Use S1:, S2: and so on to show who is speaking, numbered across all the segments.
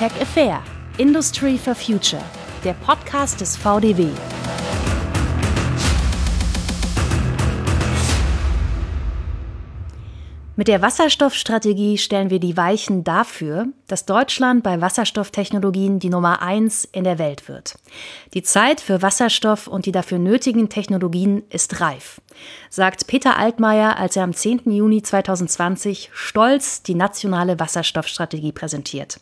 S1: Tech Affair, Industry for Future, der Podcast des VDW. Mit der Wasserstoffstrategie stellen wir die Weichen dafür, dass Deutschland bei Wasserstofftechnologien die Nummer eins in der Welt wird. Die Zeit für Wasserstoff und die dafür nötigen Technologien ist reif, sagt Peter Altmaier, als er am 10. Juni 2020 stolz die nationale Wasserstoffstrategie präsentiert.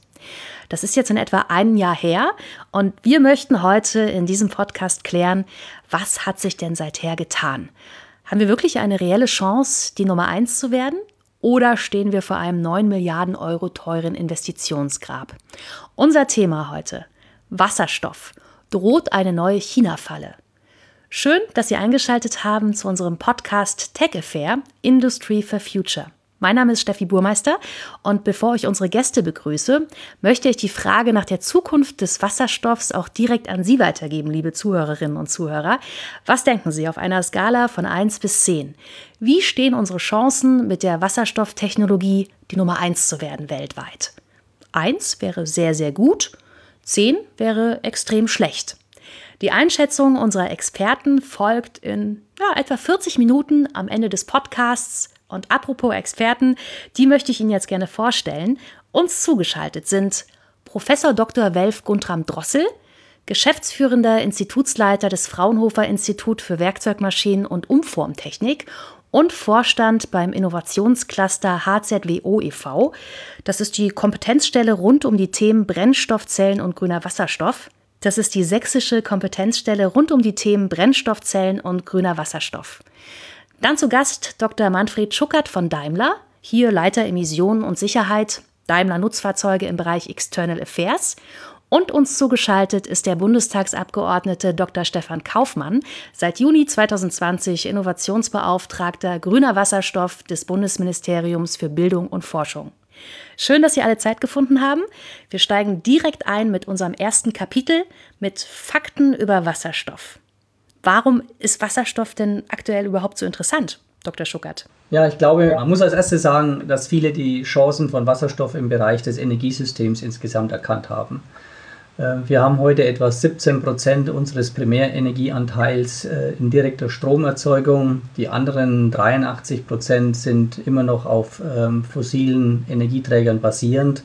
S1: Das ist jetzt in etwa ein Jahr her und wir möchten heute in diesem Podcast klären, was hat sich denn seither getan? Haben wir wirklich eine reelle Chance, die Nummer eins zu werden? Oder stehen wir vor einem 9 Milliarden Euro teuren Investitionsgrab? Unser Thema heute. Wasserstoff. Droht eine neue China-Falle? Schön, dass Sie eingeschaltet haben zu unserem Podcast Tech Affair Industry for Future. Mein Name ist Steffi Burmeister und bevor ich unsere Gäste begrüße, möchte ich die Frage nach der Zukunft des Wasserstoffs auch direkt an Sie weitergeben, liebe Zuhörerinnen und Zuhörer. Was denken Sie auf einer Skala von 1 bis 10? Wie stehen unsere Chancen mit der Wasserstofftechnologie, die Nummer 1 zu werden weltweit? 1 wäre sehr, sehr gut, 10 wäre extrem schlecht. Die Einschätzung unserer Experten folgt in ja, etwa 40 Minuten am Ende des Podcasts und apropos Experten, die möchte ich Ihnen jetzt gerne vorstellen. Uns zugeschaltet sind Professor Dr. Welf Guntram Drossel, Geschäftsführender Institutsleiter des Fraunhofer Institut für Werkzeugmaschinen und Umformtechnik und Vorstand beim Innovationscluster HZWO e.V. Das ist die Kompetenzstelle rund um die Themen Brennstoffzellen und grüner Wasserstoff. Das ist die sächsische Kompetenzstelle rund um die Themen Brennstoffzellen und grüner Wasserstoff. Dann zu Gast Dr. Manfred Schuckert von Daimler, hier Leiter Emissionen und Sicherheit, Daimler Nutzfahrzeuge im Bereich External Affairs. Und uns zugeschaltet ist der Bundestagsabgeordnete Dr. Stefan Kaufmann, seit Juni 2020 Innovationsbeauftragter grüner Wasserstoff des Bundesministeriums für Bildung und Forschung. Schön, dass Sie alle Zeit gefunden haben. Wir steigen direkt ein mit unserem ersten Kapitel mit Fakten über Wasserstoff. Warum ist Wasserstoff denn aktuell überhaupt so interessant, Dr. Schuckert?
S2: Ja, ich glaube, man muss als erstes sagen, dass viele die Chancen von Wasserstoff im Bereich des Energiesystems insgesamt erkannt haben. Äh, wir haben heute etwa 17 Prozent unseres Primärenergieanteils äh, in direkter Stromerzeugung. Die anderen 83 Prozent sind immer noch auf ähm, fossilen Energieträgern basierend.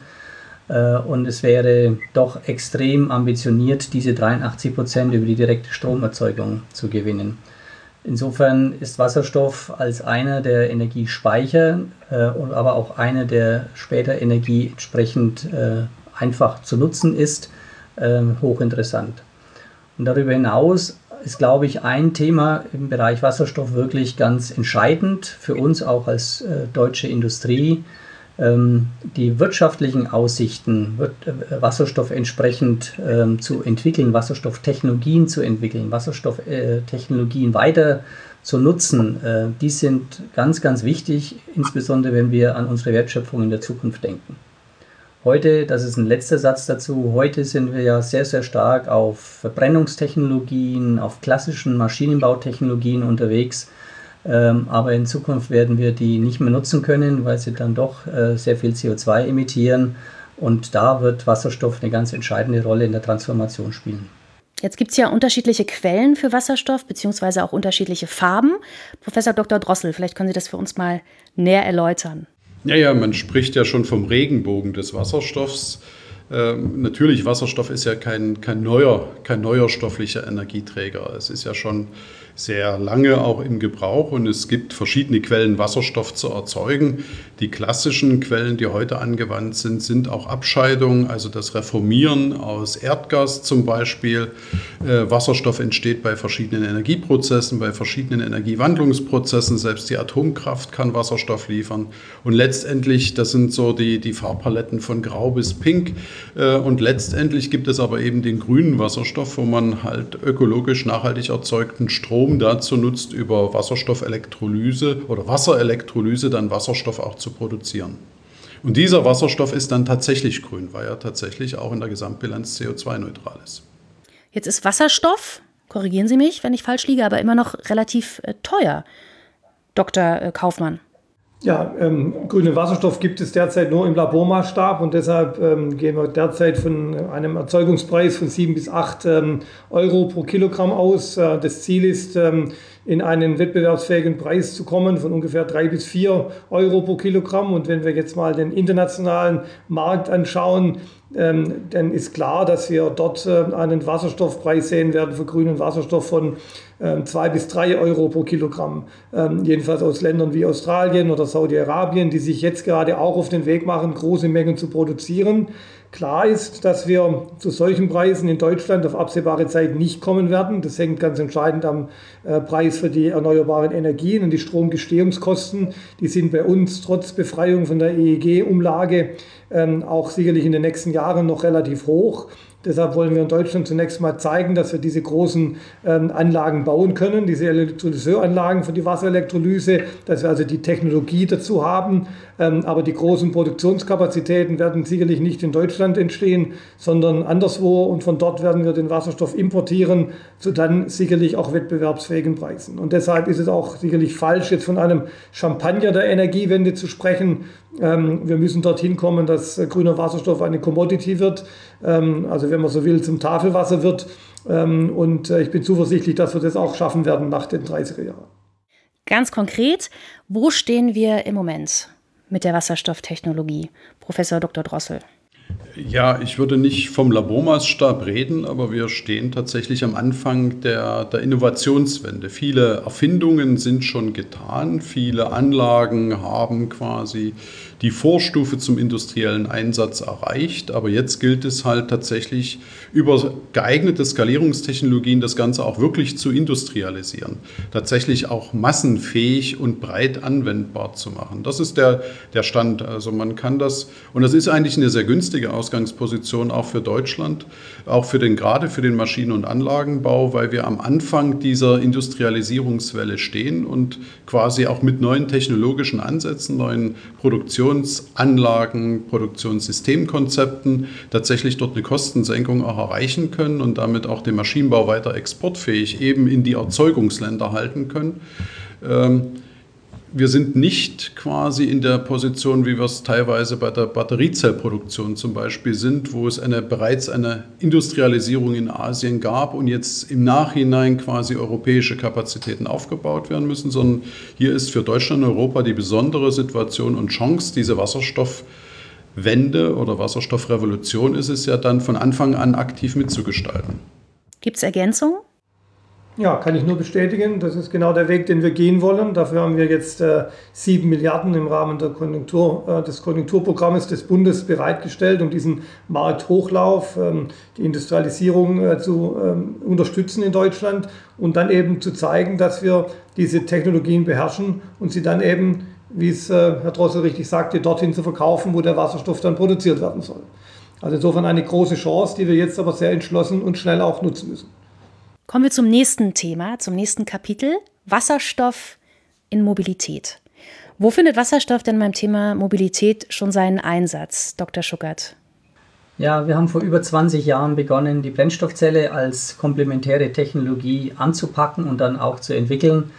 S2: Äh, und es wäre doch extrem ambitioniert, diese 83 Prozent über die direkte Stromerzeugung zu gewinnen. Insofern ist Wasserstoff als einer der Energiespeicher, äh, aber auch einer, der später Energie entsprechend äh, einfach zu nutzen ist, hochinteressant. Und darüber hinaus ist, glaube ich, ein Thema im Bereich Wasserstoff wirklich ganz entscheidend für uns auch als deutsche Industrie die wirtschaftlichen Aussichten, äh, Wasserstoff entsprechend ähm, zu entwickeln, Wasserstofftechnologien zu entwickeln, Wasserstofftechnologien weiter zu nutzen, äh, die sind ganz, ganz wichtig, insbesondere wenn wir an unsere Wertschöpfung in der Zukunft denken. Heute, das ist ein letzter Satz dazu, heute sind wir ja sehr, sehr stark auf Verbrennungstechnologien, auf klassischen Maschinenbautechnologien unterwegs ähm, aber in Zukunft werden wir die nicht mehr nutzen können, weil sie dann doch äh, sehr viel CO2 emittieren. Und da wird Wasserstoff eine ganz entscheidende Rolle in der Transformation spielen.
S1: Jetzt gibt es ja unterschiedliche Quellen für Wasserstoff, beziehungsweise auch unterschiedliche Farben. Professor Dr. Drossel, vielleicht können Sie das für uns mal näher erläutern.
S3: Ja, ja, man spricht ja schon vom Regenbogen des Wasserstoffs. Ähm, natürlich, Wasserstoff ist ja kein, kein, neuer, kein neuer stofflicher Energieträger. Es ist ja schon sehr lange auch im Gebrauch und es gibt verschiedene Quellen, Wasserstoff zu erzeugen. Die klassischen Quellen, die heute angewandt sind, sind auch Abscheidungen, also das Reformieren aus Erdgas zum Beispiel. Äh, Wasserstoff entsteht bei verschiedenen Energieprozessen, bei verschiedenen Energiewandlungsprozessen. Selbst die Atomkraft kann Wasserstoff liefern. Und letztendlich, das sind so die, die Farbpaletten von Grau bis Pink. Äh, und letztendlich gibt es aber eben den grünen Wasserstoff, wo man halt ökologisch nachhaltig erzeugten Strom Strom dazu nutzt, über Wasserstoffelektrolyse oder Wasserelektrolyse dann Wasserstoff auch zu produzieren. Und dieser Wasserstoff ist dann tatsächlich grün, weil er tatsächlich auch in der Gesamtbilanz CO2-neutral ist.
S1: Jetzt ist Wasserstoff, korrigieren Sie mich, wenn ich falsch liege, aber immer noch relativ äh, teuer, Dr. Äh, Kaufmann.
S4: Ja, ähm, grünen Wasserstoff gibt es derzeit nur im Labormaßstab und deshalb ähm, gehen wir derzeit von einem Erzeugungspreis von 7 bis 8 ähm, Euro pro Kilogramm aus. Äh, das Ziel ist, ähm, in einen wettbewerbsfähigen Preis zu kommen von ungefähr 3 bis 4 Euro pro Kilogramm. Und wenn wir jetzt mal den internationalen Markt anschauen, ähm, dann ist klar, dass wir dort äh, einen Wasserstoffpreis sehen werden für grünen Wasserstoff von ähm, zwei bis drei Euro pro Kilogramm. Ähm, jedenfalls aus Ländern wie Australien oder Saudi-Arabien, die sich jetzt gerade auch auf den Weg machen, große Mengen zu produzieren. Klar ist, dass wir zu solchen Preisen in Deutschland auf absehbare Zeit nicht kommen werden. Das hängt ganz entscheidend am äh, Preis für die erneuerbaren Energien und die Stromgestehungskosten. Die sind bei uns trotz Befreiung von der EEG-Umlage ähm, auch sicherlich in den nächsten Jahren noch relativ hoch. Deshalb wollen wir in Deutschland zunächst mal zeigen, dass wir diese großen ähm, Anlagen bauen können, diese Elektrolyseuranlagen für die Wasserelektrolyse, dass wir also die Technologie dazu haben. Ähm, aber die großen Produktionskapazitäten werden sicherlich nicht in Deutschland entstehen, sondern anderswo. Und von dort werden wir den Wasserstoff importieren, zu dann sicherlich auch wettbewerbsfähigen Preisen. Und deshalb ist es auch sicherlich falsch, jetzt von einem Champagner der Energiewende zu sprechen. Ähm, wir müssen dorthin kommen, dass grüner Wasserstoff eine Commodity wird. Ähm, also wenn man so will, zum Tafelwasser wird. Ähm, und äh, ich bin zuversichtlich, dass wir das auch schaffen werden nach den 30er Jahren.
S1: Ganz konkret, wo stehen wir im Moment mit der Wasserstofftechnologie? Professor Dr. Drossel.
S3: Ja, ich würde nicht vom Labormaßstab reden, aber wir stehen tatsächlich am Anfang der, der, Innovationswende. Viele Erfindungen sind schon getan, viele Anlagen haben quasi die Vorstufe zum industriellen Einsatz erreicht, aber jetzt gilt es halt tatsächlich über geeignete Skalierungstechnologien das Ganze auch wirklich zu industrialisieren, tatsächlich auch massenfähig und breit anwendbar zu machen. Das ist der, der Stand. Also man kann das, und das ist eigentlich eine sehr günstige Ausgangsposition auch für Deutschland, auch für den, gerade für den Maschinen- und Anlagenbau, weil wir am Anfang dieser Industrialisierungswelle stehen und quasi auch mit neuen technologischen Ansätzen, neuen Produktionen Produktionsanlagen, Produktionssystemkonzepten tatsächlich dort eine Kostensenkung auch erreichen können und damit auch den Maschinenbau weiter exportfähig eben in die Erzeugungsländer halten können. Ähm, wir sind nicht quasi in der Position, wie wir es teilweise bei der Batteriezellproduktion zum Beispiel sind, wo es eine, bereits eine Industrialisierung in Asien gab und jetzt im Nachhinein quasi europäische Kapazitäten aufgebaut werden müssen, sondern hier ist für Deutschland und Europa die besondere Situation und Chance, diese Wasserstoffwende oder Wasserstoffrevolution ist es ja dann von Anfang an aktiv mitzugestalten.
S1: Gibt es Ergänzungen?
S4: Ja, kann ich nur bestätigen. Das ist genau der Weg, den wir gehen wollen. Dafür haben wir jetzt äh, sieben äh, Milliarden im Rahmen Konjunktur, äh, des Konjunkturprogrammes des Bundes bereitgestellt, um diesen Markthochlauf, ähm, die Industrialisierung äh, zu ähm, unterstützen in Deutschland und dann eben zu zeigen, dass wir diese Technologien beherrschen und sie dann eben, wie es äh, Herr Drossel richtig sagte, dorthin zu verkaufen, wo der Wasserstoff dann produziert werden soll. Also insofern eine große Chance, die wir jetzt aber sehr entschlossen und schnell auch nutzen müssen.
S1: Kommen wir zum nächsten Thema, zum nächsten Kapitel. Wasserstoff in Mobilität. Wo findet Wasserstoff denn beim Thema Mobilität schon seinen Einsatz, Dr. Schuckert?
S2: Ja, wir haben vor über 20 Jahren begonnen, die Brennstoffzelle als komplementäre Technologie anzupacken und dann auch zu entwickeln.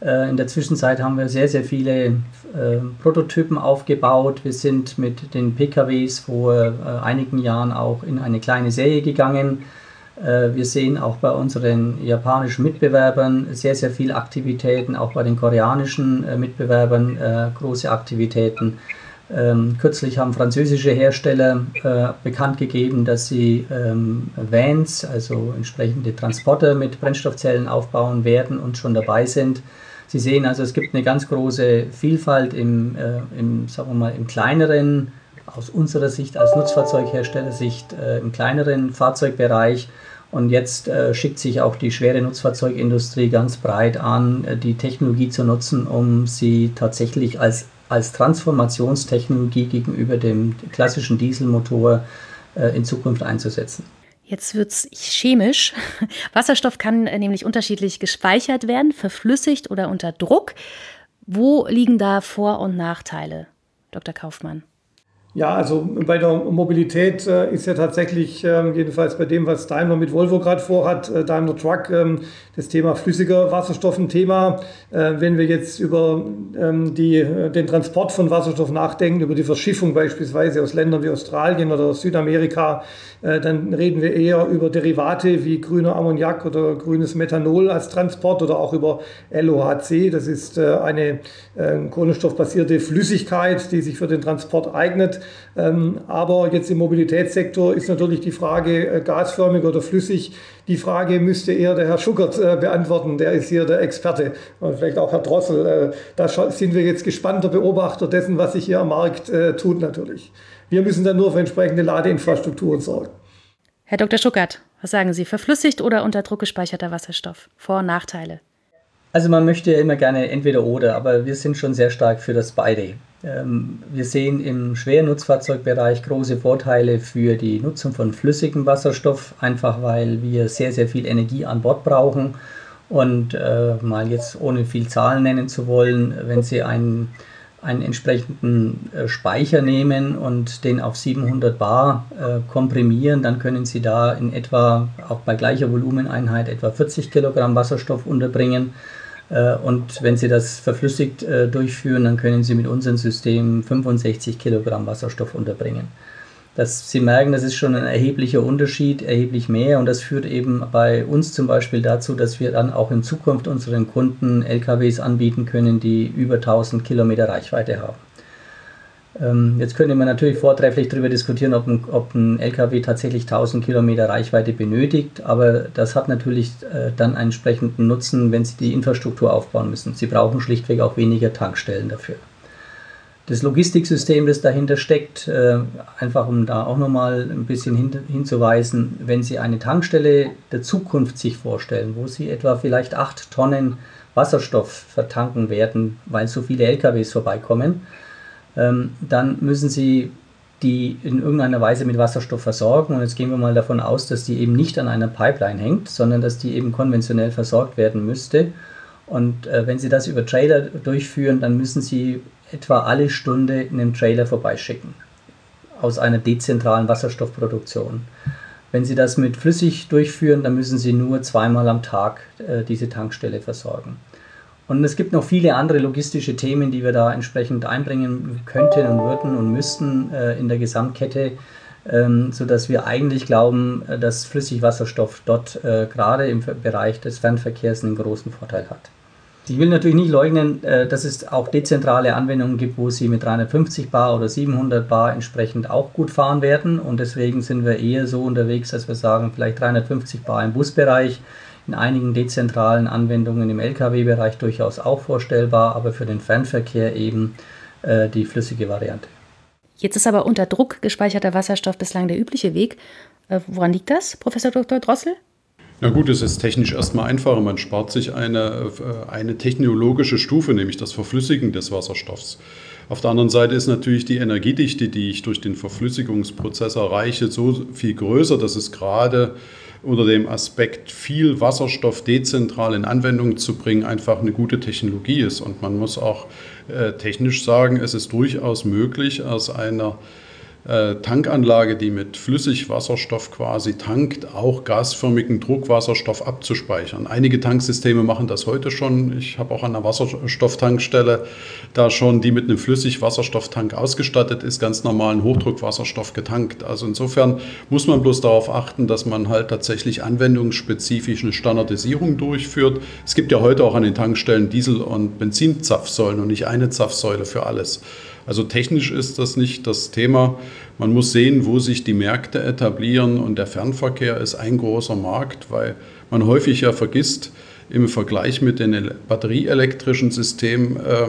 S2: Äh, in der Zwischenzeit haben wir sehr, sehr viele äh, Prototypen aufgebaut. Wir sind mit den PKWs vor äh, einigen Jahren auch in eine kleine Serie gegangen wir sehen auch bei unseren japanischen Mitbewerbern sehr, sehr viele Aktivitäten, auch bei den koreanischen äh, Mitbewerbern äh, große Aktivitäten. Ähm, kürzlich haben französische Hersteller äh, bekannt gegeben, dass sie ähm, Vans, also entsprechende Transporter mit Brennstoffzellen aufbauen werden und schon dabei sind. Sie sehen also, es gibt eine ganz große Vielfalt im, äh, im, sagen wir mal, im kleineren, aus unserer Sicht als Nutzfahrzeugherstellersicht, äh, im kleineren Fahrzeugbereich und jetzt äh, schickt sich auch die schwere Nutzfahrzeugindustrie ganz breit an, äh, die Technologie zu nutzen, um sie tatsächlich als, als Transformationstechnologie gegenüber dem klassischen Dieselmotor äh, in Zukunft einzusetzen.
S1: Jetzt wird es chemisch. Wasserstoff kann äh, nämlich unterschiedlich gespeichert werden, verflüssigt oder unter Druck. Wo liegen da Vor- und Nachteile, Dr. Kaufmann?
S4: Ja, also bei der Mobilität äh, ist ja tatsächlich, äh, jedenfalls bei dem, was Daimler mit Volvo gerade vorhat, äh, Daimler Truck, ähm, das Thema flüssiger Wasserstoff ein Thema. Äh, wenn wir jetzt über ähm, die, äh, den Transport von Wasserstoff nachdenken, über die Verschiffung beispielsweise aus Ländern wie Australien oder Südamerika, äh, dann reden wir eher über Derivate wie grüner Ammoniak oder grünes Methanol als Transport oder auch über LOHC. Das ist eine kohlenstoffbasierte Flüssigkeit, die sich für den Transport eignet. Ähm, aber jetzt im Mobilitätssektor ist natürlich die Frage äh, gasförmig oder flüssig. Die Frage müsste eher der Herr Schuckert äh, beantworten. Der ist hier der Experte. Und vielleicht auch Herr Drossel. Äh, da sind wir jetzt gespannter Beobachter dessen, was sich hier am Markt tut natürlich. Wir müssen dann nur für entsprechende Ladeinfrastrukturen sorgen.
S1: Herr Dr. Schuckert, was sagen Sie? Verflüssigt oder unter Druck gespeicherter Wasserstoff? Vor- und Nachteile?
S2: Also man möchte ja immer gerne entweder oder, aber wir sind schon sehr stark für das beide. Ähm, wir sehen im Schwernutzfahrzeugbereich große Vorteile für die Nutzung von flüssigem Wasserstoff, einfach weil wir sehr, sehr viel Energie an Bord brauchen. Und äh, mal jetzt ohne viel Zahlen nennen zu wollen, wenn Sie einen, einen entsprechenden äh, Speicher nehmen und den auf 700 Bar äh, komprimieren, dann können Sie da in etwa, auch bei gleicher Volumeneinheit, etwa 40 Kilogramm Wasserstoff unterbringen. Äh, und wenn Sie das verflüssigt äh, durchführen, dann können Sie mit unserem System 65 Kilogramm Wasserstoff unterbringen. Das, Sie merken, das ist schon ein erheblicher Unterschied, erheblich mehr. Und das führt eben bei uns zum Beispiel dazu, dass wir dann auch in Zukunft unseren Kunden LKWs anbieten können, die über 1000 Kilometer Reichweite haben. Ähm, jetzt könnte man natürlich vortrefflich darüber diskutieren, ob ein, ob ein, LKW tatsächlich 1000 Kilometer Reichweite benötigt, aber das hat natürlich äh, dann einen entsprechenden Nutzen, wenn Sie die Infrastruktur aufbauen müssen. Sie brauchen schlichtweg auch weniger Tankstellen dafür. Das Logistiksystem, das dahinter steckt, äh, einfach um da auch nochmal ein bisschen hin, hinzuweisen, wenn Sie eine Tankstelle der Zukunft sich vorstellen, wo Sie etwa vielleicht 8 Tonnen Wasserstoff vertanken werden, weil so viele LKWs vorbeikommen, ähm, dann müssen sie die in irgendeiner Weise mit Wasserstoff versorgen. Und jetzt gehen wir mal davon aus, dass die eben nicht an einer Pipeline hängt, sondern dass die eben konventionell versorgt werden müsste. Und äh, wenn Sie das über Trailer durchführen, dann müssen Sie etwa alle Stunde einen Trailer vorbeischicken aus einer dezentralen Wasserstoffproduktion. Wenn Sie das mit flüssig durchführen, dann müssen Sie nur zweimal am Tag äh, diese Tankstelle versorgen. Und es gibt noch viele andere logistische Themen, die wir da entsprechend einbringen könnten und würden und müssten äh, in der Gesamtkette, ähm, sodass wir eigentlich glauben, äh, dass Flüssigwasserstoff dort äh, gerade im Bereich des Fernverkehrs einen großen Vorteil hat. Ich will natürlich nicht leugnen, äh, dass es auch dezentrale Anwendungen gibt, wo sie mit 350 Bar oder 700 Bar entsprechend auch gut fahren werden. Und deswegen sind wir eher so unterwegs, dass wir sagen, vielleicht 350 Bar im Busbereich, in einigen dezentralen Anwendungen im Lkw-Bereich durchaus auch vorstellbar, aber für den Fernverkehr eben äh, die flüssige Variante.
S1: Jetzt ist aber unter Druck gespeicherter Wasserstoff bislang der übliche Weg. Äh, woran liegt das, Professor Dr. Drossel?
S3: Na gut, es ist technisch erstmal einfacher. Man spart sich eine, äh, eine technologische Stufe, nämlich das Verflüssigen des Wasserstoffs. Auf der anderen Seite ist natürlich die Energiedichte, die ich durch den Verflüssigungsprozess erreiche, so viel größer, dass es gerade unter dem Aspekt, viel Wasserstoff dezentral in Anwendung zu bringen, einfach eine gute Technologie ist. Und man muss auch äh, technisch sagen, es ist durchaus möglich, aus einer äh, Tankanlage, die mit Flüssigwasserstoff quasi tankt, auch gasförmigen Druckwasserstoff abzuspeichern. Einige Tanksysteme machen das heute schon. Ich habe auch an einer Wasserstofftankstelle da schon, die mit einem Flüssigwasserstofftank ausgestattet ist, ganz normalen Hochdruckwasserstoff getankt. Also insofern muss man bloß darauf achten, dass man halt tatsächlich anwendungsspezifisch eine Standardisierung durchführt. Es gibt ja heute auch an den Tankstellen Diesel- und Benzinzapfsäulen und nicht eine Zapfsäule für alles. Also technisch ist das nicht das Thema. Man muss sehen, wo sich die Märkte etablieren und der Fernverkehr ist ein großer Markt, weil man häufig ja vergisst, im Vergleich mit den batterieelektrischen Systemen, äh,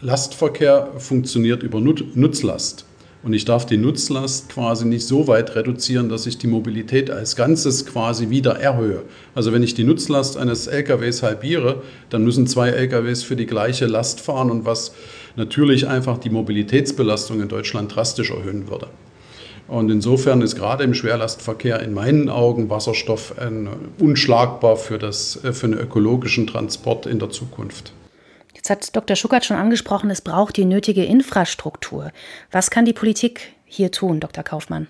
S3: Lastverkehr funktioniert über Nutzlast. Und ich darf die Nutzlast quasi nicht so weit reduzieren, dass ich die Mobilität als Ganzes quasi wieder erhöhe. Also wenn ich die Nutzlast eines LKWs halbiere, dann müssen zwei LKWs für die gleiche Last fahren und was natürlich einfach die Mobilitätsbelastung in Deutschland drastisch erhöhen würde. Und insofern ist gerade im Schwerlastverkehr in meinen Augen Wasserstoff unschlagbar für, das, für einen ökologischen Transport in der Zukunft.
S1: Jetzt hat Dr. Schuckert schon angesprochen, es braucht die nötige Infrastruktur. Was kann die Politik hier tun, Dr. Kaufmann?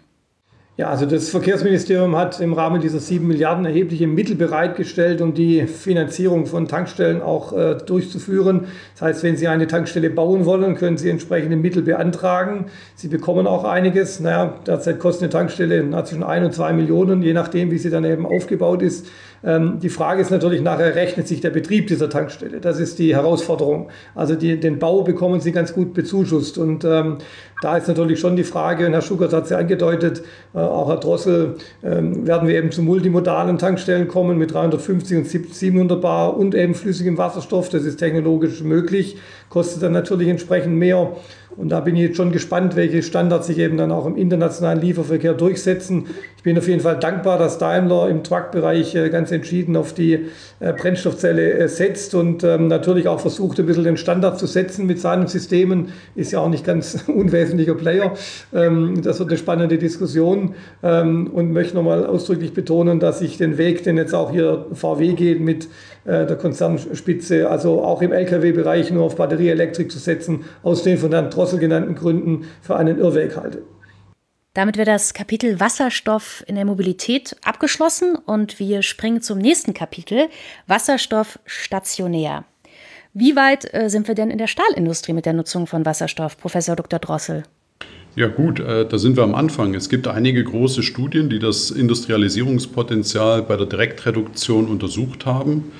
S4: Ja, also das Verkehrsministerium hat im Rahmen dieser sieben Milliarden erhebliche Mittel bereitgestellt, um die Finanzierung von Tankstellen auch äh, durchzuführen. Das heißt, wenn Sie eine Tankstelle bauen wollen, können Sie entsprechende Mittel beantragen. Sie bekommen auch einiges. Naja, derzeit kostet eine Tankstelle zwischen ein und zwei Millionen, je nachdem, wie sie dann eben aufgebaut ist. Ähm, die Frage ist natürlich nachher, rechnet sich der Betrieb dieser Tankstelle? Das ist die Herausforderung. Also die, den Bau bekommen sie ganz gut bezuschusst. Und ähm, da ist natürlich schon die Frage, und Herr Schuckert hat es ja angedeutet, äh, auch Herr Drossel, ähm, werden wir eben zu multimodalen Tankstellen kommen mit 350 und 700 Bar und eben flüssigem Wasserstoff. Das ist technologisch möglich, kostet dann natürlich entsprechend mehr. Und da bin ich jetzt schon gespannt, welche Standards sich eben dann auch im internationalen Lieferverkehr durchsetzen. Ich bin auf jeden Fall dankbar, dass Daimler im Truck-Bereich äh, ganz entschieden auf die äh, Brennstoffzelle äh, setzt und ähm, natürlich auch versucht, ein bisschen den Standard zu setzen mit seinen Systemen. Ist ja auch nicht ganz unwesentlicher Player. Ähm, das wird eine spannende Diskussion ähm, und möchte nochmal ausdrücklich betonen, dass ich den Weg, den jetzt auch hier VW geht mit der Konzernspitze, also auch im Lkw-Bereich nur auf Batterieelektrik zu setzen, aus den von Herrn Drossel genannten Gründen für einen Irrweg halte.
S1: Damit wäre das Kapitel Wasserstoff in der Mobilität abgeschlossen und wir springen zum nächsten Kapitel Wasserstoff stationär. Wie weit äh, sind wir denn in der Stahlindustrie mit der Nutzung von Wasserstoff, Professor Dr. Drossel?
S3: Ja gut, äh, da sind wir am Anfang. Es gibt einige große Studien, die das Industrialisierungspotenzial bei der Direktreduktion untersucht haben,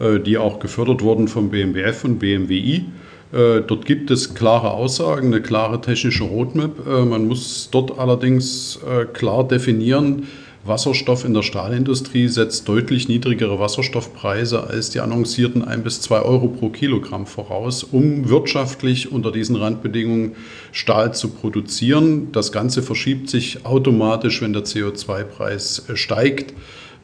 S3: äh, die auch gefördert wurden vom BMWF und BMWI. Dort gibt es klare Aussagen, eine klare technische Roadmap. Man muss dort allerdings klar definieren, Wasserstoff in der Stahlindustrie setzt deutlich niedrigere Wasserstoffpreise als die annoncierten 1 bis 2 Euro pro Kilogramm voraus, um wirtschaftlich unter diesen Randbedingungen Stahl zu produzieren. Das Ganze verschiebt sich automatisch, wenn der CO2-Preis steigt.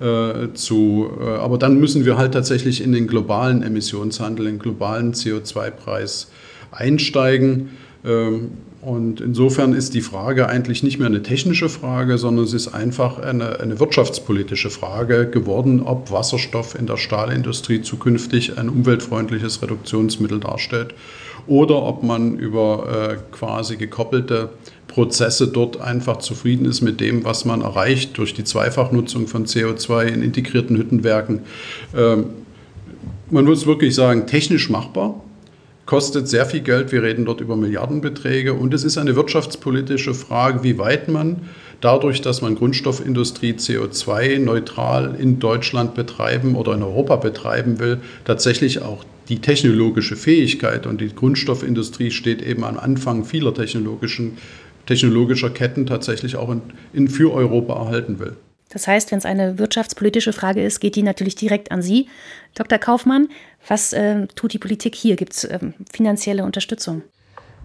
S3: Äh, zu, äh, aber dann müssen wir halt tatsächlich in den globalen Emissionshandel, in den globalen CO2-Preis einsteigen. Ähm, und insofern ist die Frage eigentlich nicht mehr eine technische Frage, sondern es ist einfach eine, eine wirtschaftspolitische Frage geworden, ob Wasserstoff in der Stahlindustrie zukünftig ein umweltfreundliches Reduktionsmittel darstellt oder ob man über äh, quasi gekoppelte Prozesse dort einfach zufrieden ist mit dem, was man erreicht durch die Zweifachnutzung von CO2 in integrierten Hüttenwerken. Ähm, man muss wirklich sagen, technisch machbar, kostet sehr viel Geld. Wir reden dort über Milliardenbeträge und es ist eine wirtschaftspolitische Frage, wie weit man dadurch, dass man Grundstoffindustrie CO2-neutral in Deutschland betreiben oder in Europa betreiben will, tatsächlich auch die technologische Fähigkeit und die Grundstoffindustrie steht eben am Anfang vieler technologischer Ketten tatsächlich auch in, in für Europa erhalten will.
S1: Das heißt, wenn es eine wirtschaftspolitische Frage ist, geht die natürlich direkt an Sie. Dr. Kaufmann, was äh, tut die Politik hier? Gibt es ähm, finanzielle Unterstützung?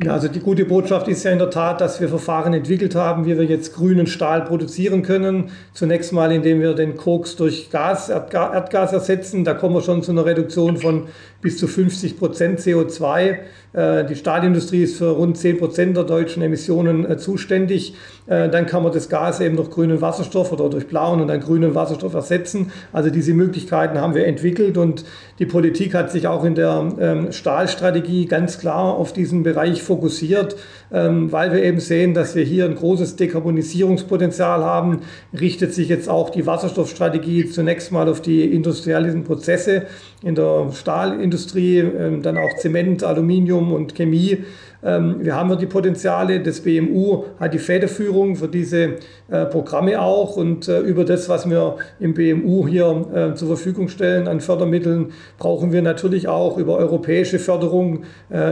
S4: Ja, also die gute Botschaft ist ja in der Tat, dass wir Verfahren entwickelt haben, wie wir jetzt grünen Stahl produzieren können. Zunächst mal, indem wir den Koks durch Gas, Erdgas ersetzen. Da kommen wir schon zu einer Reduktion von bis zu 50 Prozent CO2. Äh, die Stahlindustrie ist für rund 10 Prozent der deutschen Emissionen äh, zuständig. Äh, dann kann man das Gas eben durch grünen Wasserstoff oder durch blauen und dann grünen Wasserstoff ersetzen. Also diese Möglichkeiten haben wir entwickelt und die Politik hat sich auch in der ähm, Stahlstrategie ganz klar auf diesen Bereich fokussiert, weil wir eben sehen, dass wir hier ein großes Dekarbonisierungspotenzial haben. Richtet sich jetzt auch die Wasserstoffstrategie zunächst mal auf die industriellen Prozesse in der Stahlindustrie, ähm, dann auch Zement, Aluminium und Chemie. Ähm, wir haben ja die Potenziale. Das BMU hat die Federführung für diese äh, Programme auch. Und äh, über das, was wir im BMU hier äh, zur Verfügung stellen an Fördermitteln, brauchen wir natürlich auch über europäische Förderung,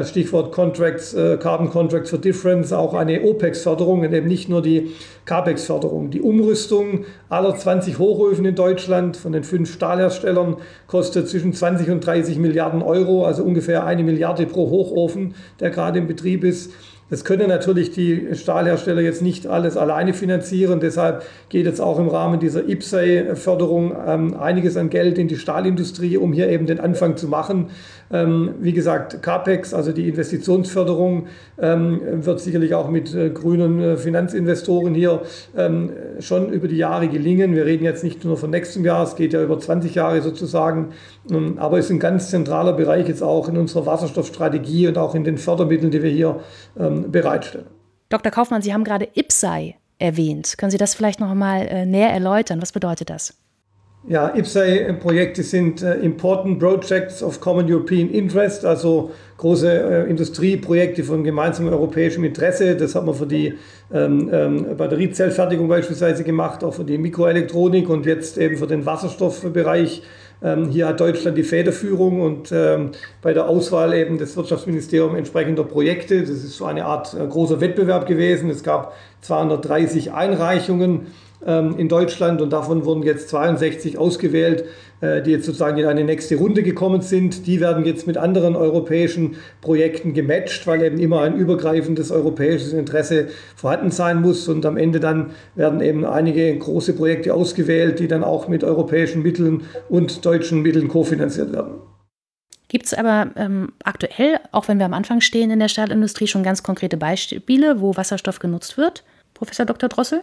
S4: Stichwort Contracts, Carbon Contracts for Difference, auch eine OPEX-Förderung und eben nicht nur die CAPEX-Förderung. Die Umrüstung aller 20 Hochöfen in Deutschland von den fünf Stahlherstellern kostet zwischen 20 und 30 Milliarden Euro, also ungefähr eine Milliarde pro Hochofen, der gerade im Betrieb ist. Das können natürlich die Stahlhersteller jetzt nicht alles alleine finanzieren. Deshalb geht jetzt auch im Rahmen dieser IPSAI-Förderung ähm, einiges an Geld in die Stahlindustrie, um hier eben den Anfang zu machen. Ähm, wie gesagt, CAPEX, also die Investitionsförderung, ähm, wird sicherlich auch mit äh, grünen äh, Finanzinvestoren hier ähm, schon über die Jahre gelingen. Wir reden jetzt nicht nur von nächstem Jahr, es geht ja über 20 Jahre sozusagen, aber es ist ein ganz zentraler Bereich jetzt auch in unserer Wasserstoffstrategie und auch in den Fördermitteln, die wir hier bereitstellen.
S1: Dr. Kaufmann, Sie haben gerade IPSAI erwähnt. Können Sie das vielleicht noch mal äh, näher erläutern? Was bedeutet das?
S4: Ja, IPSAI-Projekte sind äh, Important Projects of Common European Interest, also große äh, Industrieprojekte von gemeinsamem europäischem Interesse. Das hat man für die ähm, ähm, Batteriezellfertigung beispielsweise gemacht, auch für die Mikroelektronik und jetzt eben für den Wasserstoffbereich. Ähm, hier hat Deutschland die Federführung und ähm, bei der Auswahl eben des Wirtschaftsministeriums entsprechender Projekte. Das ist so eine Art äh, großer Wettbewerb gewesen. Es gab 230 Einreichungen ähm, in Deutschland und davon wurden jetzt 62 ausgewählt, äh, die jetzt sozusagen in eine nächste Runde gekommen sind. Die werden jetzt mit anderen europäischen Projekten gematcht, weil eben immer ein übergreifendes europäisches Interesse vorhanden sein muss und am Ende dann werden eben einige große Projekte ausgewählt, die dann auch mit europäischen Mitteln und deutschen Mitteln kofinanziert werden.
S1: Gibt es aber ähm, aktuell, auch wenn wir am Anfang stehen in der Stahlindustrie, schon ganz konkrete Beispiele, wo Wasserstoff genutzt wird? Professor Dr. Drossel?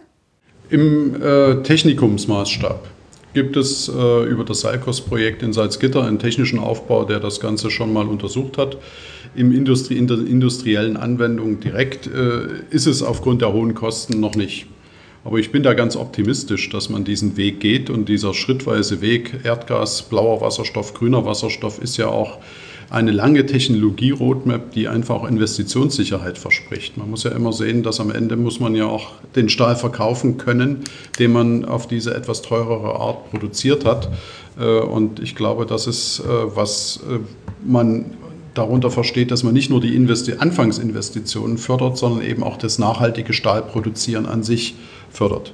S3: Im äh, Technikumsmaßstab gibt es äh, über das Salkos-Projekt in Salzgitter einen technischen Aufbau, der das Ganze schon mal untersucht hat. Im Industrie, in der industriellen Anwendung direkt äh, ist es aufgrund der hohen Kosten noch nicht. Aber ich bin da ganz optimistisch, dass man diesen Weg geht und dieser schrittweise Weg Erdgas, blauer Wasserstoff, grüner Wasserstoff ist ja auch eine lange Technologie-Roadmap, die einfach auch Investitionssicherheit verspricht. Man muss ja immer sehen, dass am Ende muss man ja auch den Stahl verkaufen können, den man auf diese etwas teurere Art produziert hat. Äh, und ich glaube, das ist, äh, was äh, man darunter versteht, dass man nicht nur die Investi Anfangsinvestitionen fördert, sondern eben auch das nachhaltige Stahlproduzieren an sich fördert.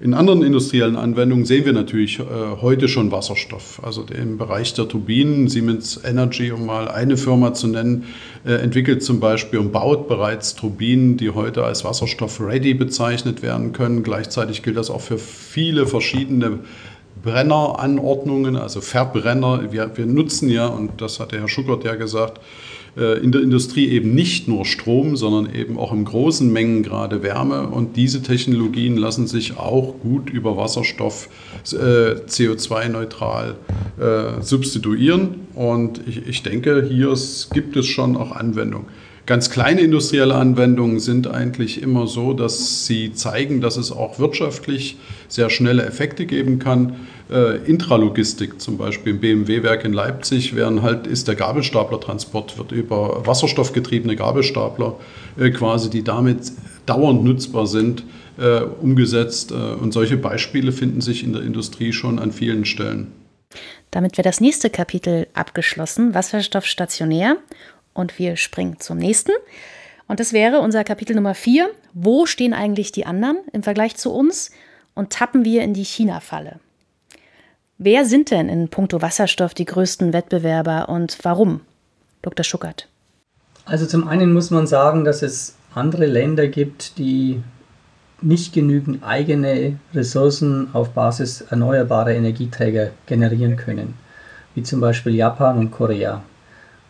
S3: In anderen industriellen Anwendungen sehen wir natürlich äh, heute schon Wasserstoff. Also im Bereich der Turbinen, Siemens Energy, um mal eine Firma zu nennen, äh, entwickelt zum Beispiel und baut bereits Turbinen, die heute als Wasserstoff-ready bezeichnet werden können. Gleichzeitig gilt das auch für viele verschiedene Brenneranordnungen, also Verbrenner. Wir, wir nutzen ja, und das hat der Herr Schuckert ja gesagt, in der Industrie eben nicht nur Strom, sondern eben auch in großen Mengen gerade Wärme. Und diese Technologien lassen sich auch gut über Wasserstoff äh, CO2-neutral äh, substituieren. Und ich, ich denke, hier gibt es schon auch Anwendungen. Ganz kleine industrielle Anwendungen sind eigentlich immer so, dass sie zeigen, dass es auch wirtschaftlich sehr schnelle Effekte geben kann. Äh, Intralogistik zum Beispiel im BMW-Werk in Leipzig wären halt, ist der Gabelstaplertransport, wird über wasserstoffgetriebene Gabelstapler äh, quasi, die damit dauernd nutzbar sind, äh, umgesetzt. Äh, und solche Beispiele finden sich in der Industrie schon an vielen Stellen.
S1: Damit wäre das nächste Kapitel abgeschlossen, Wasserstoff stationär. Und wir springen zum nächsten. Und das wäre unser Kapitel Nummer 4. Wo stehen eigentlich die anderen im Vergleich zu uns? Und tappen wir in die China-Falle? Wer sind denn in puncto Wasserstoff die größten Wettbewerber und warum? Dr. Schuckert.
S2: Also zum einen muss man sagen, dass es andere Länder gibt, die nicht genügend eigene Ressourcen auf Basis erneuerbarer Energieträger generieren können, wie zum Beispiel Japan und Korea.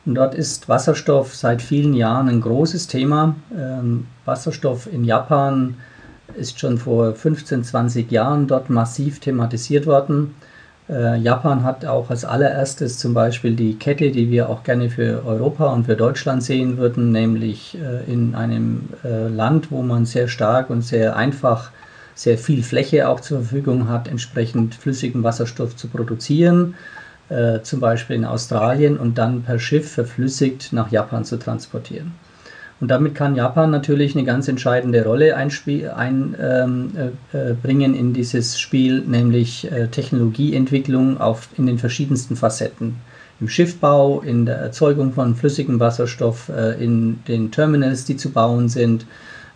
S2: Und dort ist Wasserstoff seit vielen Jahren ein großes Thema. Ähm, Wasserstoff in Japan ist schon vor 15, 20 Jahren dort massiv thematisiert worden. Äh, Japan hat auch als allererstes zum Beispiel die Kette, die wir auch gerne für Europa und für Deutschland sehen würden, nämlich äh, in einem äh, Land, wo man sehr stark und sehr einfach sehr viel Fläche auch zur Verfügung hat, entsprechend flüssigen Wasserstoff zu produzieren, zum Beispiel in Australien und dann per Schiff verflüssigt nach Japan zu transportieren. Und damit kann Japan natürlich eine ganz entscheidende Rolle einbringen ähm, äh, äh, in dieses Spiel, nämlich äh, Technologieentwicklung auf, in den verschiedensten Facetten. Im Schiffbau, in der Erzeugung von flüssigem Wasserstoff, äh, in den Terminals, die zu bauen sind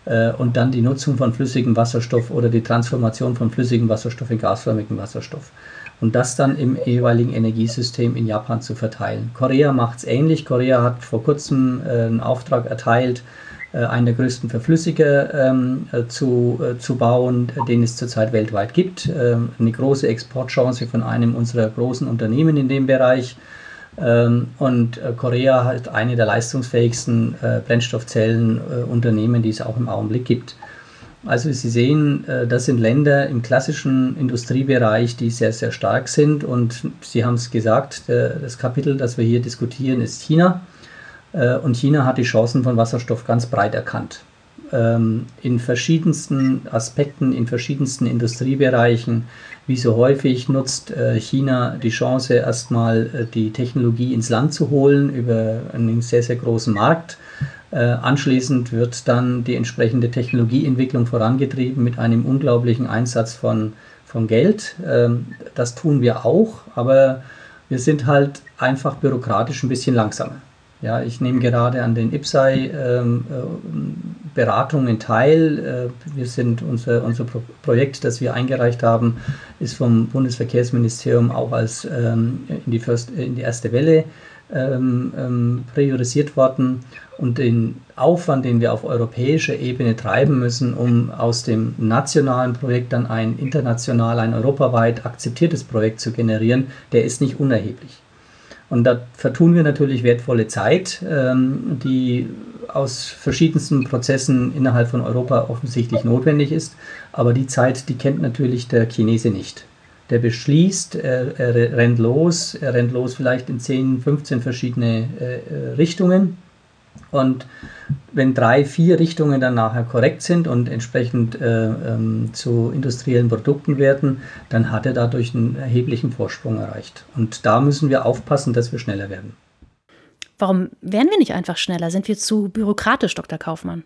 S2: äh, und dann die Nutzung von flüssigem Wasserstoff oder die Transformation von flüssigem Wasserstoff in gasförmigen Wasserstoff und das dann im jeweiligen Energiesystem in Japan zu verteilen. Korea macht es ähnlich. Korea hat vor kurzem äh, einen Auftrag erteilt, äh, einen der größten Verflüssiger ähm, äh, zu, äh, zu bauen, den es zurzeit weltweit gibt. Ähm, eine große Exportchance von einem unserer großen Unternehmen in dem Bereich. Ähm, und äh, Korea hat eine der leistungsfähigsten äh, Brennstoffzellenunternehmen, die es auch im Augenblick gibt. Also Sie sehen, äh, das sind Länder im klassischen Industriebereich, die sehr, sehr stark sind. Und Sie haben es gesagt, das Kapitel, das wir hier diskutieren, ist China. Äh, und China hat die Chancen von Wasserstoff ganz breit erkannt. ähm, in verschiedensten Aspekten, in verschiedensten Industriebereichen, wie so häufig nutzt äh, China die Chance, erstmal die Technologie ins Land zu holen über einen sehr, sehr großen Markt. Äh, anschließend wird dann die entsprechende Technologieentwicklung vorangetrieben mit einem unglaublichen Einsatz von, von Geld. Ähm, das tun wir auch, aber wir sind halt einfach bürokratisch ein bisschen langsamer. Ja, ich nehme gerade an den IPSAI-Beratungen ähm, äh, teil. Äh, wir sind unser, unser Pro Projekt, das wir eingereicht haben, ist vom Bundesverkehrsministerium auch als ähm, in, die First, in die erste Welle ähm, ähm, priorisiert worden. Und den Aufwand, den wir auf europäischer Ebene treiben müssen, um aus dem nationalen Projekt dann ein international, ein europaweit akzeptiertes Projekt zu generieren, der ist nicht unerheblich. Und da vertun wir natürlich wertvolle Zeit, ähm, die aus verschiedensten Prozessen innerhalb von Europa offensichtlich notwendig ist. Aber die Zeit, die kennt natürlich der Chinese nicht. Der beschließt, er, er rennt los, er rennt los vielleicht in 10, 15 verschiedene äh, äh, Richtungen und wenn drei, vier Richtungen dann nachher korrekt sind und entsprechend äh, ähm, zu industriellen Produkten werden, dann hat er dadurch einen erheblichen Vorsprung erreicht. Und da müssen wir aufpassen, dass wir schneller werden.
S1: Warum werden wir nicht einfach schneller? Sind wir zu bürokratisch, Dr. Kaufmann?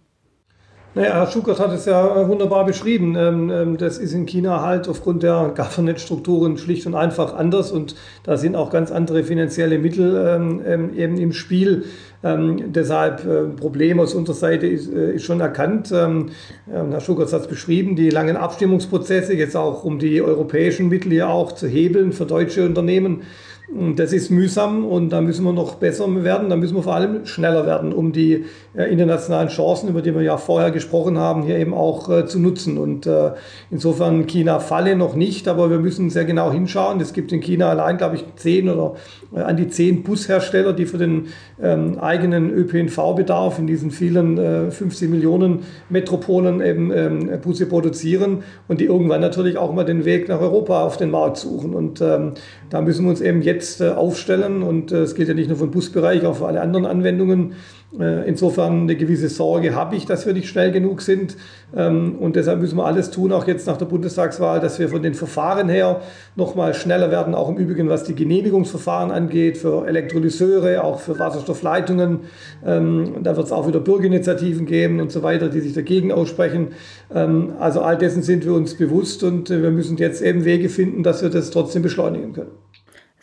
S4: Naja, Herr Schukert hat es ja äh, wunderbar beschrieben. Ähm, ähm, das ist in China halt aufgrund der Governance-Strukturen schlicht und einfach anders und da sind auch ganz andere finanzielle Mittel ähm, eben im Spiel. deshalb äh, Problem aus unserer Seite ist, äh, ist schon erkannt. Herr Schukert hat es beschrieben, die langen Abstimmungsprozesse, jetzt auch um die europäischen Mittel hier auch zu hebeln für deutsche Unternehmen. Das ist mühsam und da müssen wir noch besser werden. Da müssen wir vor allem schneller werden, um die äh, internationalen Chancen, über die wir ja vorher gesprochen haben, hier eben auch äh, zu nutzen. Und äh, insofern China falle noch nicht, aber wir müssen sehr genau hinschauen. Es gibt in China allein, glaube ich, zehn oder an die zehn Bushersteller, die für den ähm, eigenen ÖPNV-Bedarf in diesen vielen äh, 50 Millionen Metropolen eben ähm, Busse produzieren und die irgendwann natürlich auch mal den Weg nach Europa auf den Markt suchen. Und ähm, da müssen wir uns eben jetzt äh, aufstellen und äh, es geht ja nicht nur für den Busbereich, auch für alle anderen Anwendungen. Äh, insofern eine gewisse Sorge habe ich, dass wir nicht schnell genug sind. Ähm, und deshalb müssen wir alles tun, auch jetzt nach der Bundestagswahl, dass wir von den Verfahren her nochmal schneller werden, auch im Übrigen, was die Genehmigungsverfahren angeht, für Elektrolyseure, auch für Wasserstoffleitungen. Ähm, da wird es auch wieder Bürgerinitiativen geben und so weiter, die sich dagegen aussprechen. Ähm, also all dessen sind wir uns bewusst und wir müssen jetzt eben Wege finden, dass wir das trotzdem beschleunigen können.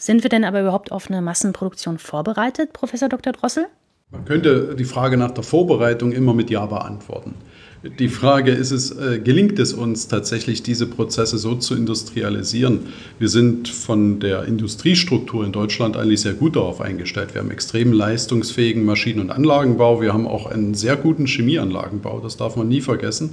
S1: Sind wir denn aber überhaupt auf eine Massenproduktion vorbereitet, Professor Dr. Drossel?
S3: Man könnte die Frage nach der Vorbereitung immer mit Ja beantworten. Die Frage ist es, äh, gelingt es uns tatsächlich, diese Prozesse so zu industrialisieren? Wir sind von der Industriestruktur in Deutschland eigentlich sehr gut darauf eingestellt. Wir haben extrem leistungsfähigen Maschinen- und Anlagenbau. Wir haben auch einen sehr guten Chemieanlagenbau. Das darf man nie vergessen.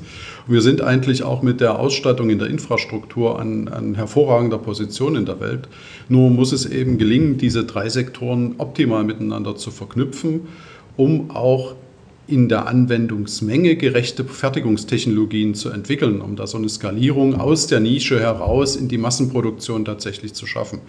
S3: Und wir sind eigentlich auch mit der Ausstattung in der Infrastruktur an, an hervorragender Position in der Welt. Nur muss es eben gelingen, diese drei Sektoren optimal miteinander zu verknüpfen, um auch in der Anwendungsmenge gerechte Fertigungstechnologien zu entwickeln, um da so eine Skalierung aus der Nische heraus in die Massenproduktion tatsächlich zu schaffen.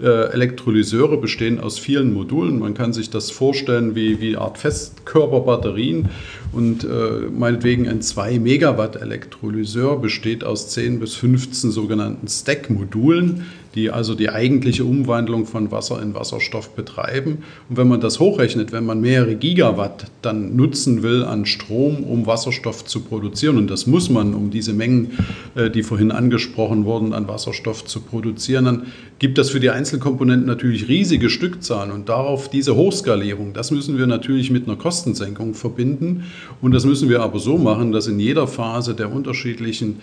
S3: Äh, Elektrolyseure bestehen aus vielen Modulen. Man kann sich das vorstellen wie, wie Art Festkörperbatterien. Und äh, meinetwegen ein 2 Megawatt Elektrolyseur besteht aus 10 bis 15 sogenannten Stack-Modulen, die also die eigentliche Umwandlung von Wasser in Wasserstoff betreiben. Und wenn man das hochrechnet, wenn man mehrere Gigawatt dann nutzen will an Strom, um Wasserstoff zu produzieren, und das muss man, um diese Mengen, äh, die vorhin angesprochen wurden, an Wasserstoff zu produzieren, dann gibt das für die Einzelkomponenten natürlich riesige Stückzahlen. Und darauf diese Hochskalierung, das müssen wir natürlich mit einer Kostensenkung verbinden. Und das müssen wir aber so machen, dass in jeder Phase der unterschiedlichen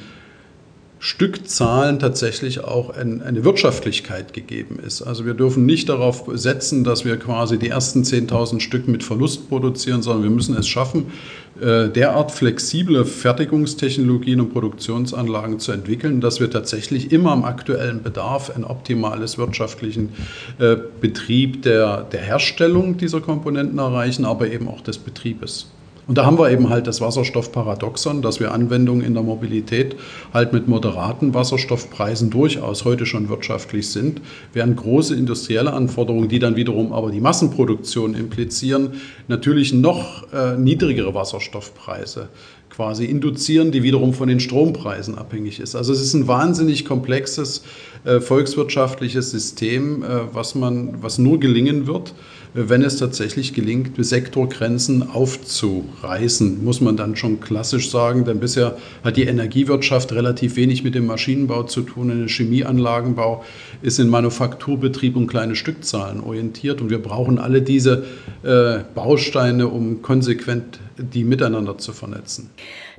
S3: Stückzahlen tatsächlich auch ein, eine Wirtschaftlichkeit gegeben ist. Also wir dürfen nicht darauf setzen, dass wir quasi die ersten 10.000 Stück mit Verlust produzieren, sondern wir müssen es schaffen, äh, derart flexible Fertigungstechnologien und Produktionsanlagen zu entwickeln, dass wir tatsächlich immer am aktuellen Bedarf ein optimales wirtschaftlichen äh, Betrieb der, der Herstellung dieser Komponenten erreichen, aber eben auch des Betriebes. Und da haben wir eben halt das Wasserstoffparadoxon, dass wir Anwendungen in der Mobilität halt mit moderaten Wasserstoffpreisen durchaus heute schon wirtschaftlich sind, während große industrielle Anforderungen, die dann wiederum aber die Massenproduktion implizieren, natürlich noch äh, niedrigere Wasserstoffpreise quasi induzieren, die wiederum von den Strompreisen abhängig ist. Also es ist ein wahnsinnig komplexes äh, volkswirtschaftliches System, äh, was, man, was nur gelingen wird, wenn es tatsächlich gelingt, Sektorgrenzen aufzureißen, muss man dann schon klassisch sagen. Denn bisher hat die Energiewirtschaft relativ wenig mit dem Maschinenbau zu tun. Der Chemieanlagenbau ist in Manufakturbetrieb und kleine Stückzahlen orientiert. Und wir brauchen alle diese äh, Bausteine, um konsequent die miteinander zu vernetzen.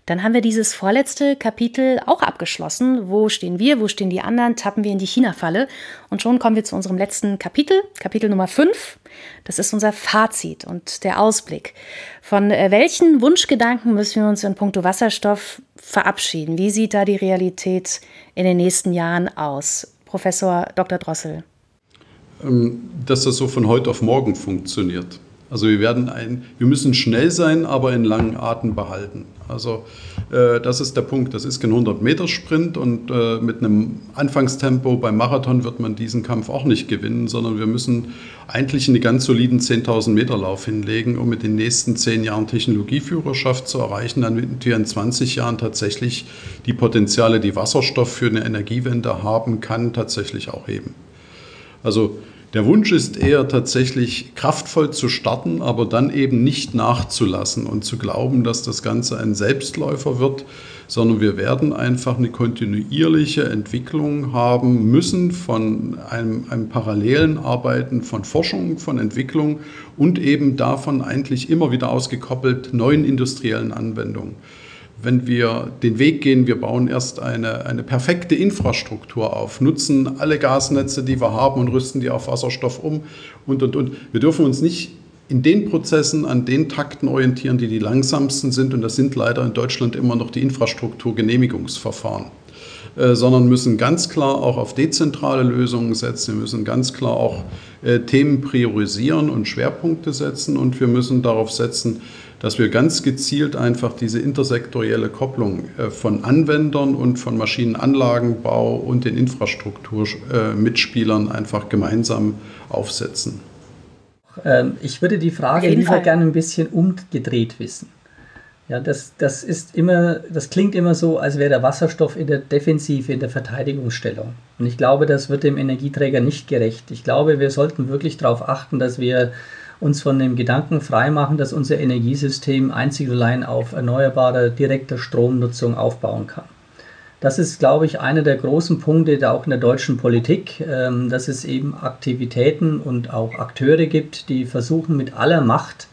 S1: Dann haben wir dieses vorletzte Kapitel auch abgeschlossen. Wo stehen wir, wo stehen die anderen? Tappen wir in die China-Falle. Und schon kommen wir zu unserem letzten Kapitel, Kapitel Nummer 5. Das ist unser Fazit und der Ausblick. Von äh, welchen Wunschgedanken müssen wir uns in puncto Wasserstoff verabschieden? Wie sieht da die Realität in den nächsten Jahren aus? Professor Dr. Drossel.
S3: Ähm, dass das so von heute auf morgen funktioniert. Also wir werden ein, wir müssen schnell sein, aber in langen Atem behalten. Also äh, das ist der Punkt. Das ist kein 100-Meter-Sprint und äh, mit einem Anfangstempo beim Marathon wird man diesen Kampf auch nicht gewinnen, sondern wir müssen eigentlich einen ganz soliden 10.000 Meter Lauf hinlegen, um mit den nächsten zehn Jahren Technologieführerschaft zu erreichen, damit wir in 20 Jahren tatsächlich die Potenziale, die Wasserstoff für eine Energiewende haben kann, tatsächlich auch heben. Also der Wunsch ist eher tatsächlich kraftvoll zu starten, aber dann eben nicht nachzulassen und zu glauben, dass das Ganze ein Selbstläufer wird, sondern wir werden einfach eine kontinuierliche Entwicklung haben müssen von einem, einem parallelen Arbeiten von Forschung, von Entwicklung und eben davon eigentlich immer wieder ausgekoppelt neuen industriellen Anwendungen wenn wir den Weg gehen, wir bauen erst eine, eine perfekte Infrastruktur auf, nutzen alle Gasnetze, die wir haben und rüsten die auf Wasserstoff um und, und, und. Wir dürfen uns nicht in den Prozessen an den Takten orientieren, die die langsamsten sind. Und das sind leider in Deutschland immer noch die Infrastrukturgenehmigungsverfahren. Äh, sondern müssen ganz klar auch auf dezentrale Lösungen setzen. Wir müssen ganz klar auch äh, Themen priorisieren und Schwerpunkte setzen. Und wir müssen darauf setzen, dass wir ganz gezielt einfach diese intersektorielle Kopplung äh, von Anwendern und von Maschinenanlagenbau und den Infrastrukturmitspielern einfach gemeinsam aufsetzen.
S2: Ähm, ich würde die Frage lieber gerne ein bisschen umgedreht wissen. Ja, das, das ist immer, das klingt immer so, als wäre der Wasserstoff in der Defensive, in der Verteidigungsstellung. Und ich glaube, das wird dem Energieträger nicht gerecht. Ich glaube, wir sollten wirklich darauf achten, dass wir uns von dem Gedanken freimachen, dass unser Energiesystem einzig und allein auf erneuerbare, direkter Stromnutzung aufbauen kann. Das ist, glaube ich, einer der großen Punkte auch in der deutschen Politik, ähm, dass es eben Aktivitäten und auch Akteure gibt, die versuchen mit aller Macht,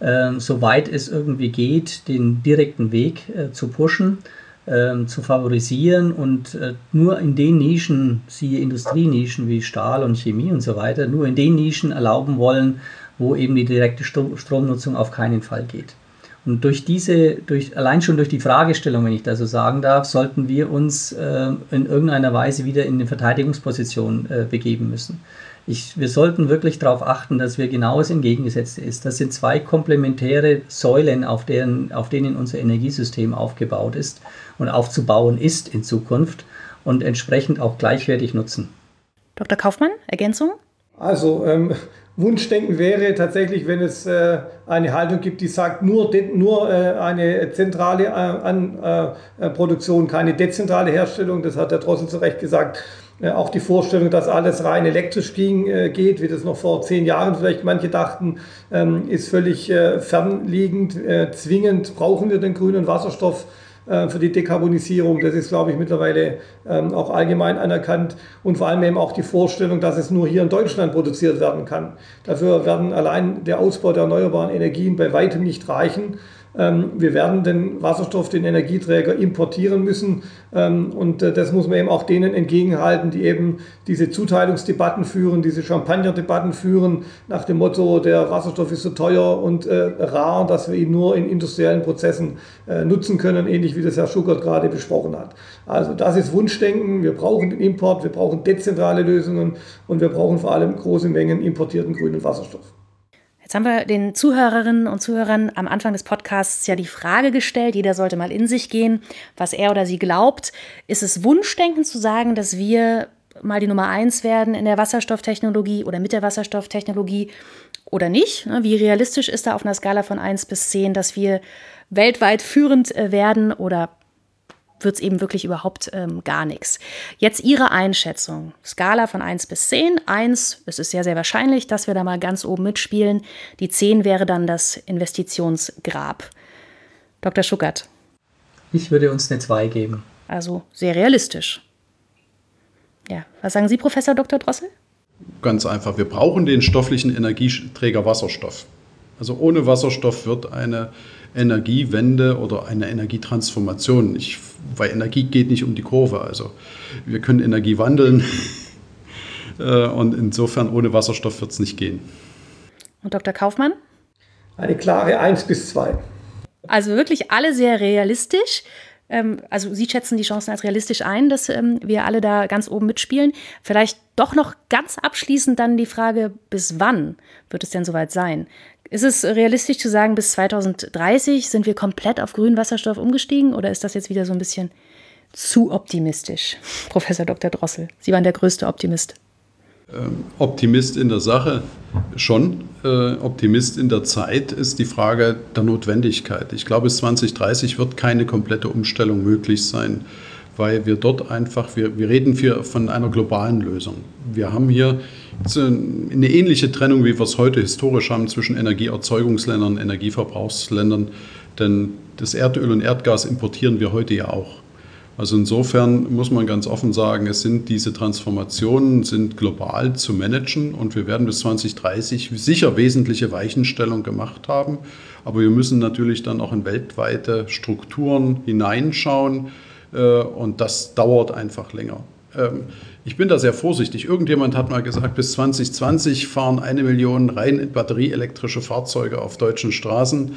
S2: ähm, soweit es irgendwie geht, den direkten Weg äh, zu pushen, ähm, zu favorisieren und äh, nur in den Nischen, siehe Industrienischen wie Stahl und Chemie und so weiter, nur in den Nischen erlauben wollen, wo eben die direkte Stromnutzung auf keinen Fall geht. Und durch diese, durch, allein schon durch die Fragestellung, wenn ich da so sagen darf, sollten wir uns äh, in irgendeiner Weise wieder in eine Verteidigungsposition äh, begeben müssen. Ich, wir sollten wirklich darauf achten, dass wir genau das Entgegengesetzte ist. Das sind zwei komplementäre Säulen, auf, deren, auf denen unser Energiesystem aufgebaut ist und aufzubauen ist in Zukunft und entsprechend auch gleichwertig nutzen.
S1: Dr. Kaufmann, Ergänzung?
S4: Also ähm, Wunschdenken wäre tatsächlich, wenn es äh, eine Haltung gibt, die sagt, nur, nur äh, eine zentrale äh, An, äh, Produktion, keine dezentrale Herstellung. Das hat der Drossel zu Recht gesagt. Äh, auch die Vorstellung, dass alles rein elektrisch ging, äh, geht, wie das noch vor zehn Jahren vielleicht manche dachten, ähm, ist völlig fernliegend. zwingend brauchen wir den grünen Wasserstoff äh, für die Dekarbonisierung. Das ist, glaube ich, mittlerweile ähm, auch allgemein anerkannt. Und vor allem eben auch die Vorstellung, dass es nur hier in Deutschland produziert werden kann. Dafür werden allein der Ausbau der erneuerbaren Energien bei weitem nicht reichen. Ähm, wir werden den Wasserstoff, den Energieträger importieren müssen. Ähm, und äh, das muss man eben auch denen entgegenhalten, die eben diese Zuteilungsdebatten führen, diese Champagner-Debatten führen, nach dem Motto, der Wasserstoff ist so teuer und äh, rar, dass wir ihn nur in industriellen Prozessen äh, nutzen können, ähnlich wie das Herr Schuckert gerade besprochen hat. Also das ist Wunschdenken. Wir brauchen den Import, wir brauchen dezentrale Lösungen und wir brauchen vor allem große Mengen importierten grünen Wasserstoff.
S1: Haben wir den Zuhörerinnen und Zuhörern am Anfang des Podcasts ja die Frage gestellt, jeder sollte mal in sich gehen, was er oder sie glaubt. Ist es Wunschdenken zu sagen, dass wir mal die Nummer eins werden in der Wasserstofftechnologie oder mit der Wasserstofftechnologie oder nicht? Ne, wie realistisch ist da auf einer Skala von 1 bis 10, dass wir weltweit führend äh, werden oder wird es eben wirklich überhaupt ähm, gar nichts. Jetzt Ihre Einschätzung. Skala von 1 bis 10. 1, es ist sehr, sehr wahrscheinlich, dass wir da mal ganz oben mitspielen. Die 10 wäre dann das Investitionsgrab. Dr. Schuckert.
S2: Ich würde uns eine 2 geben.
S1: Also sehr realistisch. Ja, was sagen Sie, Professor Dr. Drossel?
S3: Ganz einfach, wir brauchen den stofflichen Energieträger Wasserstoff. Also ohne Wasserstoff wird eine Energiewende oder eine Energietransformation. Ich, weil Energie geht nicht um die Kurve. Also wir können Energie wandeln äh, und insofern ohne Wasserstoff wird es nicht gehen.
S1: Und Dr. Kaufmann?
S4: Eine klare 1 bis 2.
S1: Also wirklich alle sehr realistisch. Ähm, also Sie schätzen die Chancen als realistisch ein, dass ähm, wir alle da ganz oben mitspielen. Vielleicht doch noch ganz abschließend dann die Frage, bis wann wird es denn soweit sein? Ist es realistisch zu sagen, bis 2030 sind wir komplett auf grünen Wasserstoff umgestiegen oder ist das jetzt wieder so ein bisschen zu optimistisch, Professor Dr. Drossel? Sie waren der größte Optimist.
S3: Ähm, Optimist in der Sache schon. Äh, Optimist in der Zeit ist die Frage der Notwendigkeit. Ich glaube, bis 2030 wird keine komplette Umstellung möglich sein weil wir dort einfach, wir, wir reden für, von einer globalen Lösung. Wir haben hier eine ähnliche Trennung, wie wir es heute historisch haben zwischen Energieerzeugungsländern und Energieverbrauchsländern, denn das Erdöl und Erdgas importieren wir heute ja auch. Also insofern muss man ganz offen sagen, es sind diese Transformationen sind global zu managen und wir werden bis 2030 sicher wesentliche Weichenstellung gemacht haben. Aber wir müssen natürlich dann auch in weltweite Strukturen hineinschauen äh, und das dauert einfach länger. Ich bin da sehr vorsichtig. Irgendjemand hat mal gesagt, bis 2020 fahren eine Million rein batterieelektrische Fahrzeuge auf deutschen Straßen.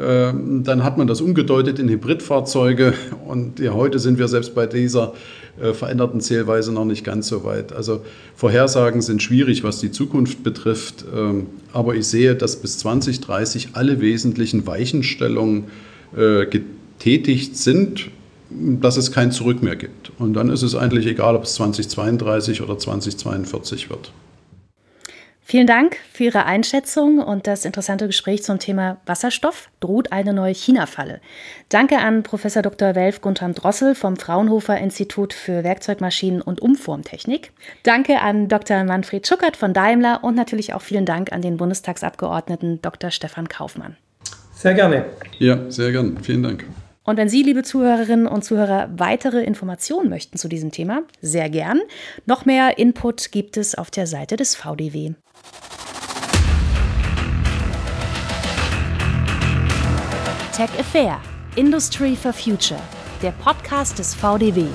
S3: Ähm, dann hat man das umgedeutet in Hybridfahrzeuge und ja, heute sind wir selbst bei dieser äh, veränderten Zählweise noch nicht ganz so weit. Also Vorhersagen sind schwierig, was die Zukunft betrifft, ähm, aber ich sehe, dass bis 2030 alle wesentlichen Weichenstellungen äh, getätigt sind dass es kein Zurück mehr gibt. Und dann ist es eigentlich egal, ob es 2032 oder 2042 wird.
S1: Vielen Dank für Ihre Einschätzung und das interessante Gespräch zum Thema Wasserstoff. Droht eine neue China-Falle? Danke an Professor Dr. Welf Guntram Drossel vom Fraunhofer Institut für Werkzeugmaschinen und Umformtechnik. Danke an Dr. Manfred Schuckert von Daimler und natürlich auch vielen Dank an den Bundestagsabgeordneten Dr. Stefan Kaufmann.
S4: Sehr gerne.
S3: Ja, sehr gerne. Vielen Dank.
S1: Und wenn Sie, liebe Zuhörerinnen und Zuhörer, weitere Informationen möchten zu diesem Thema, sehr gern. Noch mehr Input gibt es auf der Seite des VDW. Tech Affair, Industry for Future, der Podcast des VDW.